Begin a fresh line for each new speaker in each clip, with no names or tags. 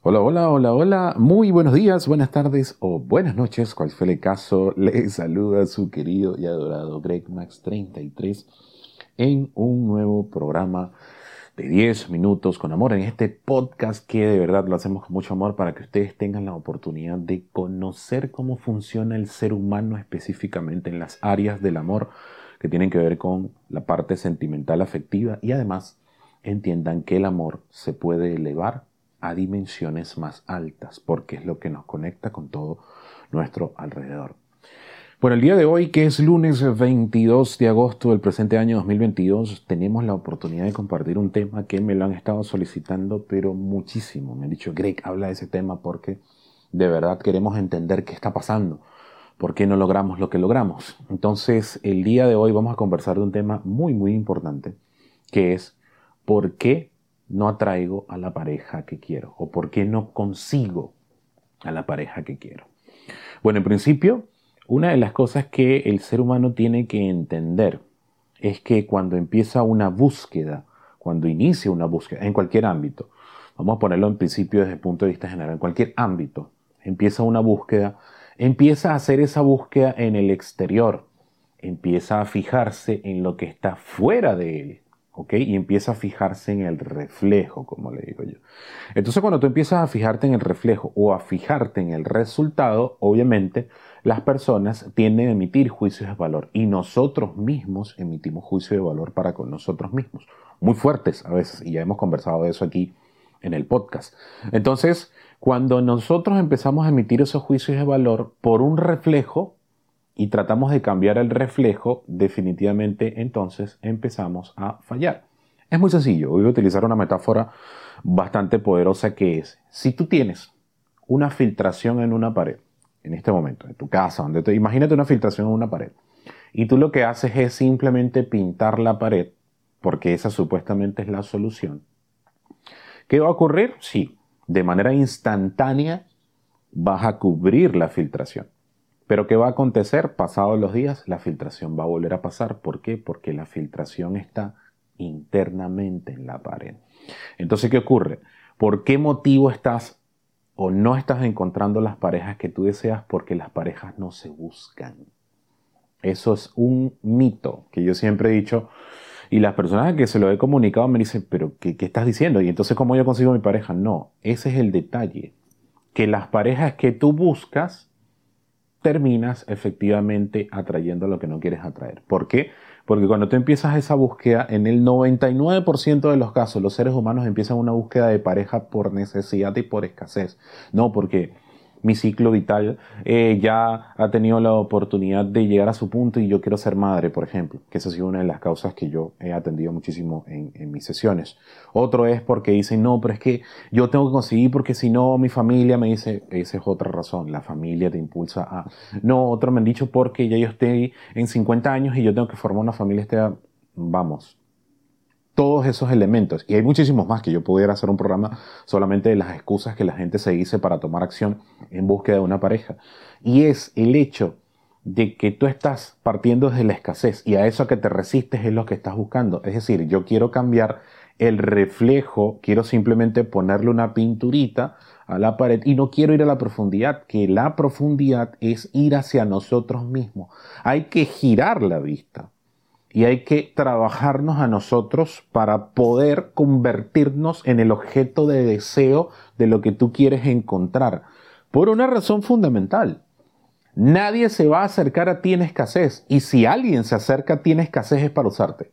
Hola, hola, hola, hola. Muy buenos días, buenas tardes o buenas noches. Cual fue el caso, le saluda su querido y adorado Greg Max 33 en un nuevo programa de 10 minutos con amor en este podcast que de verdad lo hacemos con mucho amor para que ustedes tengan la oportunidad de conocer cómo funciona el ser humano específicamente en las áreas del amor que tienen que ver con la parte sentimental afectiva y además entiendan que el amor se puede elevar a dimensiones más altas, porque es lo que nos conecta con todo nuestro alrededor. Bueno, el día de hoy, que es lunes 22 de agosto del presente año 2022, tenemos la oportunidad de compartir un tema que me lo han estado solicitando, pero muchísimo. Me han dicho, Greg, habla de ese tema porque de verdad queremos entender qué está pasando, por qué no logramos lo que logramos. Entonces, el día de hoy vamos a conversar de un tema muy, muy importante, que es por qué no atraigo a la pareja que quiero o por qué no consigo a la pareja que quiero. Bueno, en principio, una de las cosas que el ser humano tiene que entender es que cuando empieza una búsqueda, cuando inicia una búsqueda, en cualquier ámbito, vamos a ponerlo en principio desde el punto de vista general, en cualquier ámbito, empieza una búsqueda, empieza a hacer esa búsqueda en el exterior, empieza a fijarse en lo que está fuera de él, y empieza a fijarse en el reflejo, como le digo yo. Entonces, cuando tú empiezas a fijarte en el reflejo o a fijarte en el resultado, obviamente las personas tienden a emitir juicios de valor y nosotros mismos emitimos juicios de valor para con nosotros mismos, muy fuertes a veces, y ya hemos conversado de eso aquí en el podcast. Entonces, cuando nosotros empezamos a emitir esos juicios de valor por un reflejo, y tratamos de cambiar el reflejo, definitivamente entonces empezamos a fallar. Es muy sencillo, voy a utilizar una metáfora bastante poderosa que es, si tú tienes una filtración en una pared, en este momento, en tu casa, donde te, imagínate una filtración en una pared, y tú lo que haces es simplemente pintar la pared, porque esa supuestamente es la solución. ¿Qué va a ocurrir? Sí, de manera instantánea vas a cubrir la filtración. Pero ¿qué va a acontecer? Pasados los días, la filtración va a volver a pasar. ¿Por qué? Porque la filtración está internamente en la pared. Entonces, ¿qué ocurre? ¿Por qué motivo estás o no estás encontrando las parejas que tú deseas? Porque las parejas no se buscan. Eso es un mito que yo siempre he dicho. Y las personas que se lo he comunicado me dicen, pero ¿qué, qué estás diciendo? Y entonces, ¿cómo yo consigo mi pareja? No, ese es el detalle. Que las parejas que tú buscas terminas efectivamente atrayendo lo que no quieres atraer. ¿Por qué? Porque cuando tú empiezas esa búsqueda, en el 99% de los casos, los seres humanos empiezan una búsqueda de pareja por necesidad y por escasez. No porque mi ciclo vital eh, ya ha tenido la oportunidad de llegar a su punto y yo quiero ser madre, por ejemplo, que esa ha sido una de las causas que yo he atendido muchísimo en, en mis sesiones. Otro es porque dicen, no, pero es que yo tengo que conseguir porque si no mi familia me dice, esa es otra razón, la familia te impulsa a... No, otro me han dicho porque ya yo estoy en 50 años y yo tengo que formar una familia, este, vamos, todos esos elementos. Y hay muchísimos más que yo pudiera hacer un programa solamente de las excusas que la gente se dice para tomar acción en búsqueda de una pareja. Y es el hecho de que tú estás partiendo desde la escasez y a eso a que te resistes es lo que estás buscando. Es decir, yo quiero cambiar el reflejo, quiero simplemente ponerle una pinturita a la pared y no quiero ir a la profundidad, que la profundidad es ir hacia nosotros mismos. Hay que girar la vista y hay que trabajarnos a nosotros para poder convertirnos en el objeto de deseo de lo que tú quieres encontrar. Por una razón fundamental. Nadie se va a acercar a ti en escasez. Y si alguien se acerca a ti en escasez es para usarte.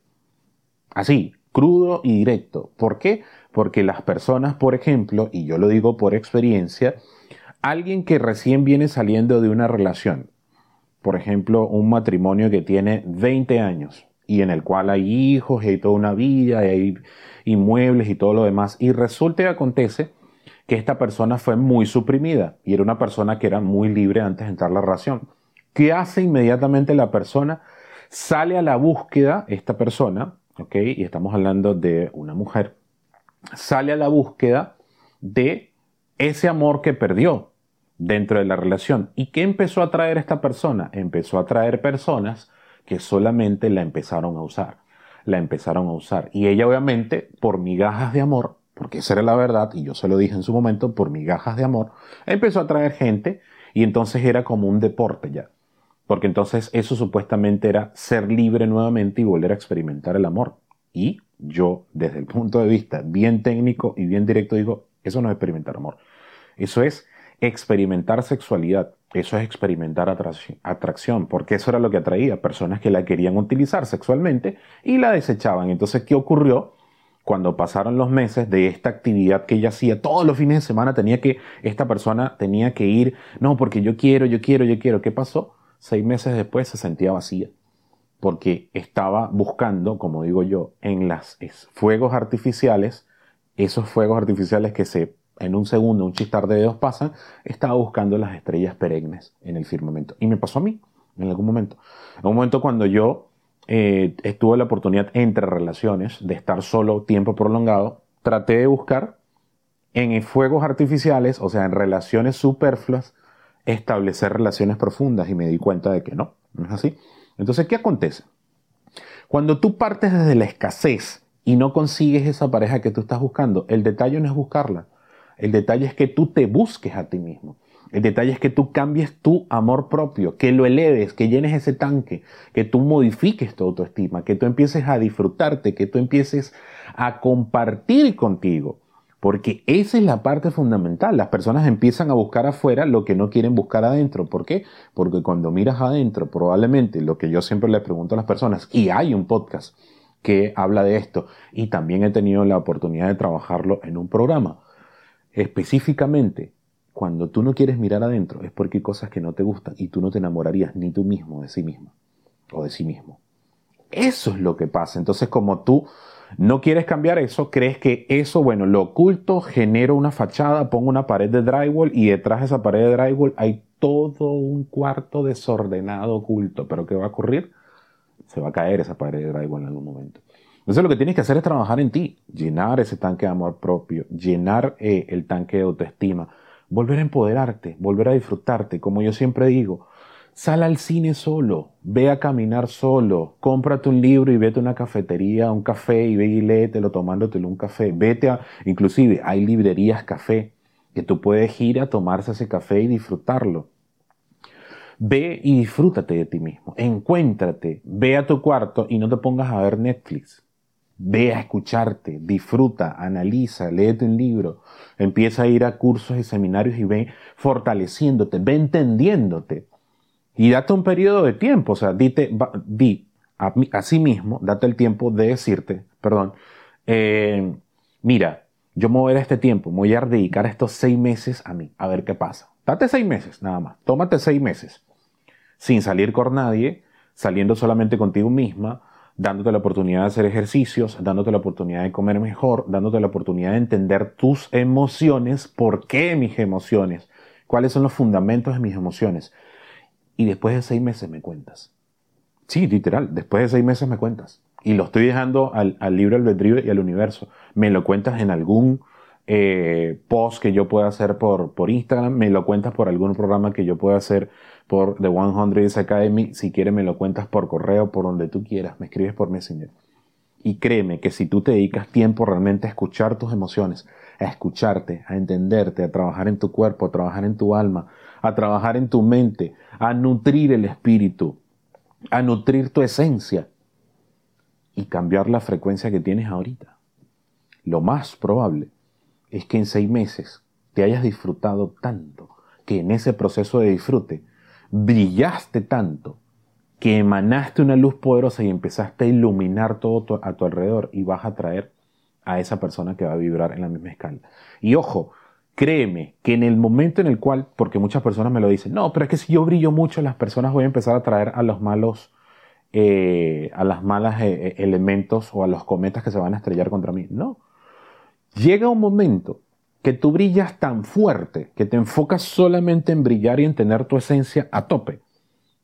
Así, crudo y directo. ¿Por qué? Porque las personas, por ejemplo, y yo lo digo por experiencia, alguien que recién viene saliendo de una relación, por ejemplo, un matrimonio que tiene 20 años y en el cual hay hijos y toda una vida y hay inmuebles y todo lo demás. Y resulta y acontece que esta persona fue muy suprimida y era una persona que era muy libre antes de entrar la relación. ¿Qué hace inmediatamente la persona? Sale a la búsqueda, esta persona, ¿ok? Y estamos hablando de una mujer, sale a la búsqueda de ese amor que perdió, dentro de la relación. ¿Y qué empezó a traer esta persona? Empezó a traer personas que solamente la empezaron a usar. La empezaron a usar. Y ella obviamente, por migajas de amor, porque esa era la verdad, y yo se lo dije en su momento, por migajas de amor, empezó a traer gente y entonces era como un deporte ya. Porque entonces eso supuestamente era ser libre nuevamente y volver a experimentar el amor. Y yo, desde el punto de vista bien técnico y bien directo, digo, eso no es experimentar amor. Eso es experimentar sexualidad. Eso es experimentar atracción, porque eso era lo que atraía personas que la querían utilizar sexualmente y la desechaban. Entonces, ¿qué ocurrió? Cuando pasaron los meses de esta actividad que ella hacía todos los fines de semana, tenía que, esta persona tenía que ir, no, porque yo quiero, yo quiero, yo quiero. ¿Qué pasó? Seis meses después se sentía vacía, porque estaba buscando, como digo yo, en los fuegos artificiales, esos fuegos artificiales que se en un segundo, un chistar de dedos pasan, estaba buscando las estrellas perennes en el firmamento. Y me pasó a mí, en algún momento. En un momento cuando yo eh, estuve la oportunidad entre relaciones de estar solo tiempo prolongado, traté de buscar en fuegos artificiales, o sea, en relaciones superfluas, establecer relaciones profundas y me di cuenta de que no, no es así. Entonces, ¿qué acontece? Cuando tú partes desde la escasez y no consigues esa pareja que tú estás buscando, el detalle no es buscarla, el detalle es que tú te busques a ti mismo. El detalle es que tú cambies tu amor propio, que lo eleves, que llenes ese tanque, que tú modifiques tu autoestima, que tú empieces a disfrutarte, que tú empieces a compartir contigo. Porque esa es la parte fundamental. Las personas empiezan a buscar afuera lo que no quieren buscar adentro. ¿Por qué? Porque cuando miras adentro, probablemente lo que yo siempre le pregunto a las personas, y hay un podcast que habla de esto, y también he tenido la oportunidad de trabajarlo en un programa Específicamente, cuando tú no quieres mirar adentro es porque hay cosas que no te gustan y tú no te enamorarías ni tú mismo de sí mismo o de sí mismo. Eso es lo que pasa. Entonces, como tú no quieres cambiar eso, crees que eso, bueno, lo oculto, genero una fachada, pongo una pared de drywall y detrás de esa pared de drywall hay todo un cuarto desordenado oculto. Pero ¿qué va a ocurrir? Se va a caer esa pared de drywall en algún momento. Entonces lo que tienes que hacer es trabajar en ti, llenar ese tanque de amor propio, llenar eh, el tanque de autoestima, volver a empoderarte, volver a disfrutarte, como yo siempre digo. Sal al cine solo, ve a caminar solo, cómprate un libro y vete a una cafetería, un café y ve y léetelo tomándotelo un café. Vete a, inclusive hay librerías café que tú puedes ir a tomarse ese café y disfrutarlo. Ve y disfrútate de ti mismo, encuéntrate, ve a tu cuarto y no te pongas a ver Netflix. Ve a escucharte, disfruta, analiza, léete un libro, empieza a ir a cursos y seminarios y ve fortaleciéndote, ve entendiéndote. Y date un periodo de tiempo, o sea, dite, di a, a sí mismo, date el tiempo de decirte, perdón, eh, mira, yo me voy a este tiempo, me voy a dedicar estos seis meses a mí, a ver qué pasa. Date seis meses, nada más. Tómate seis meses, sin salir con nadie, saliendo solamente contigo misma, dándote la oportunidad de hacer ejercicios, dándote la oportunidad de comer mejor, dándote la oportunidad de entender tus emociones, por qué mis emociones, cuáles son los fundamentos de mis emociones. Y después de seis meses me cuentas. Sí, literal, después de seis meses me cuentas. Y lo estoy dejando al, al libro albedrío y al universo. Me lo cuentas en algún eh, post que yo pueda hacer por, por Instagram, me lo cuentas por algún programa que yo pueda hacer por The 100 Academy. Si quieres, me lo cuentas por correo, por donde tú quieras. Me escribes por Messenger. Y créeme que si tú te dedicas tiempo realmente a escuchar tus emociones, a escucharte, a entenderte, a trabajar en tu cuerpo, a trabajar en tu alma, a trabajar en tu mente, a nutrir el espíritu, a nutrir tu esencia y cambiar la frecuencia que tienes ahorita. Lo más probable es que en seis meses te hayas disfrutado tanto que en ese proceso de disfrute brillaste tanto que emanaste una luz poderosa y empezaste a iluminar todo a tu alrededor y vas a atraer a esa persona que va a vibrar en la misma escala. Y ojo, créeme que en el momento en el cual, porque muchas personas me lo dicen, no, pero es que si yo brillo mucho, las personas voy a empezar a atraer a los malos, eh, a las malas eh, eh, elementos o a los cometas que se van a estrellar contra mí. No. Llega un momento que tú brillas tan fuerte, que te enfocas solamente en brillar y en tener tu esencia a tope,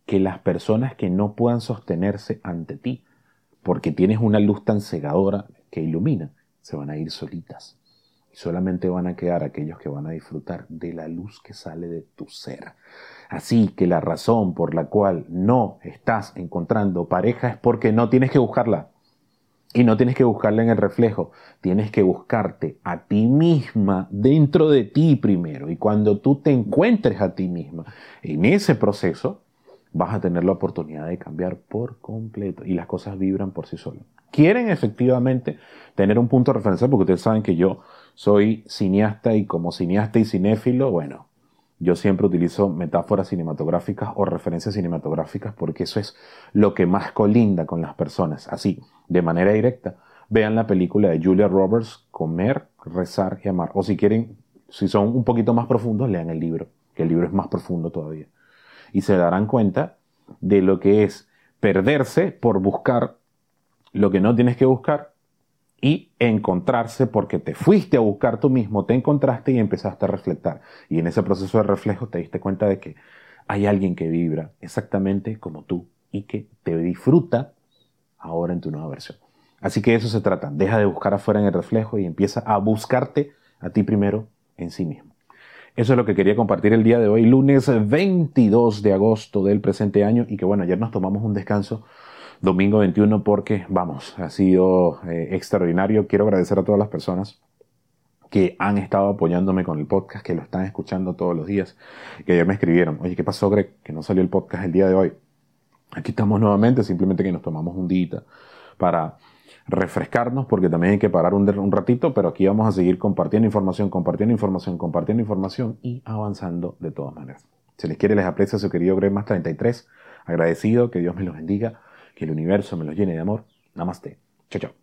que las personas que no puedan sostenerse ante ti, porque tienes una luz tan cegadora que ilumina, se van a ir solitas. Y solamente van a quedar aquellos que van a disfrutar de la luz que sale de tu ser. Así que la razón por la cual no estás encontrando pareja es porque no tienes que buscarla. Y no tienes que buscarla en el reflejo, tienes que buscarte a ti misma dentro de ti primero. Y cuando tú te encuentres a ti misma en ese proceso, vas a tener la oportunidad de cambiar por completo y las cosas vibran por sí solas. Quieren efectivamente tener un punto de referencia porque ustedes saben que yo soy cineasta y como cineasta y cinéfilo, bueno, yo siempre utilizo metáforas cinematográficas o referencias cinematográficas porque eso es lo que más colinda con las personas. Así, de manera directa, vean la película de Julia Roberts, Comer, Rezar y Amar. O si quieren, si son un poquito más profundos, lean el libro, que el libro es más profundo todavía. Y se darán cuenta de lo que es perderse por buscar lo que no tienes que buscar y encontrarse porque te fuiste a buscar tú mismo, te encontraste y empezaste a reflejar. Y en ese proceso de reflejo te diste cuenta de que hay alguien que vibra exactamente como tú y que te disfruta ahora en tu nueva versión. Así que eso se trata. Deja de buscar afuera en el reflejo y empieza a buscarte a ti primero en sí mismo. Eso es lo que quería compartir el día de hoy, lunes 22 de agosto del presente año y que bueno, ayer nos tomamos un descanso domingo 21 porque, vamos, ha sido eh, extraordinario. Quiero agradecer a todas las personas que han estado apoyándome con el podcast, que lo están escuchando todos los días, que ayer me escribieron, oye, ¿qué pasó, Greg? Que no salió el podcast el día de hoy. Aquí estamos nuevamente, simplemente que nos tomamos un día para refrescarnos, porque también hay que parar un, un ratito, pero aquí vamos a seguir compartiendo información, compartiendo información, compartiendo información y avanzando de todas maneras. Si les quiere, les aprecio su querido Greg más 33. Agradecido, que Dios me los bendiga que el universo me lo llene de amor. Namaste. Chao, chao.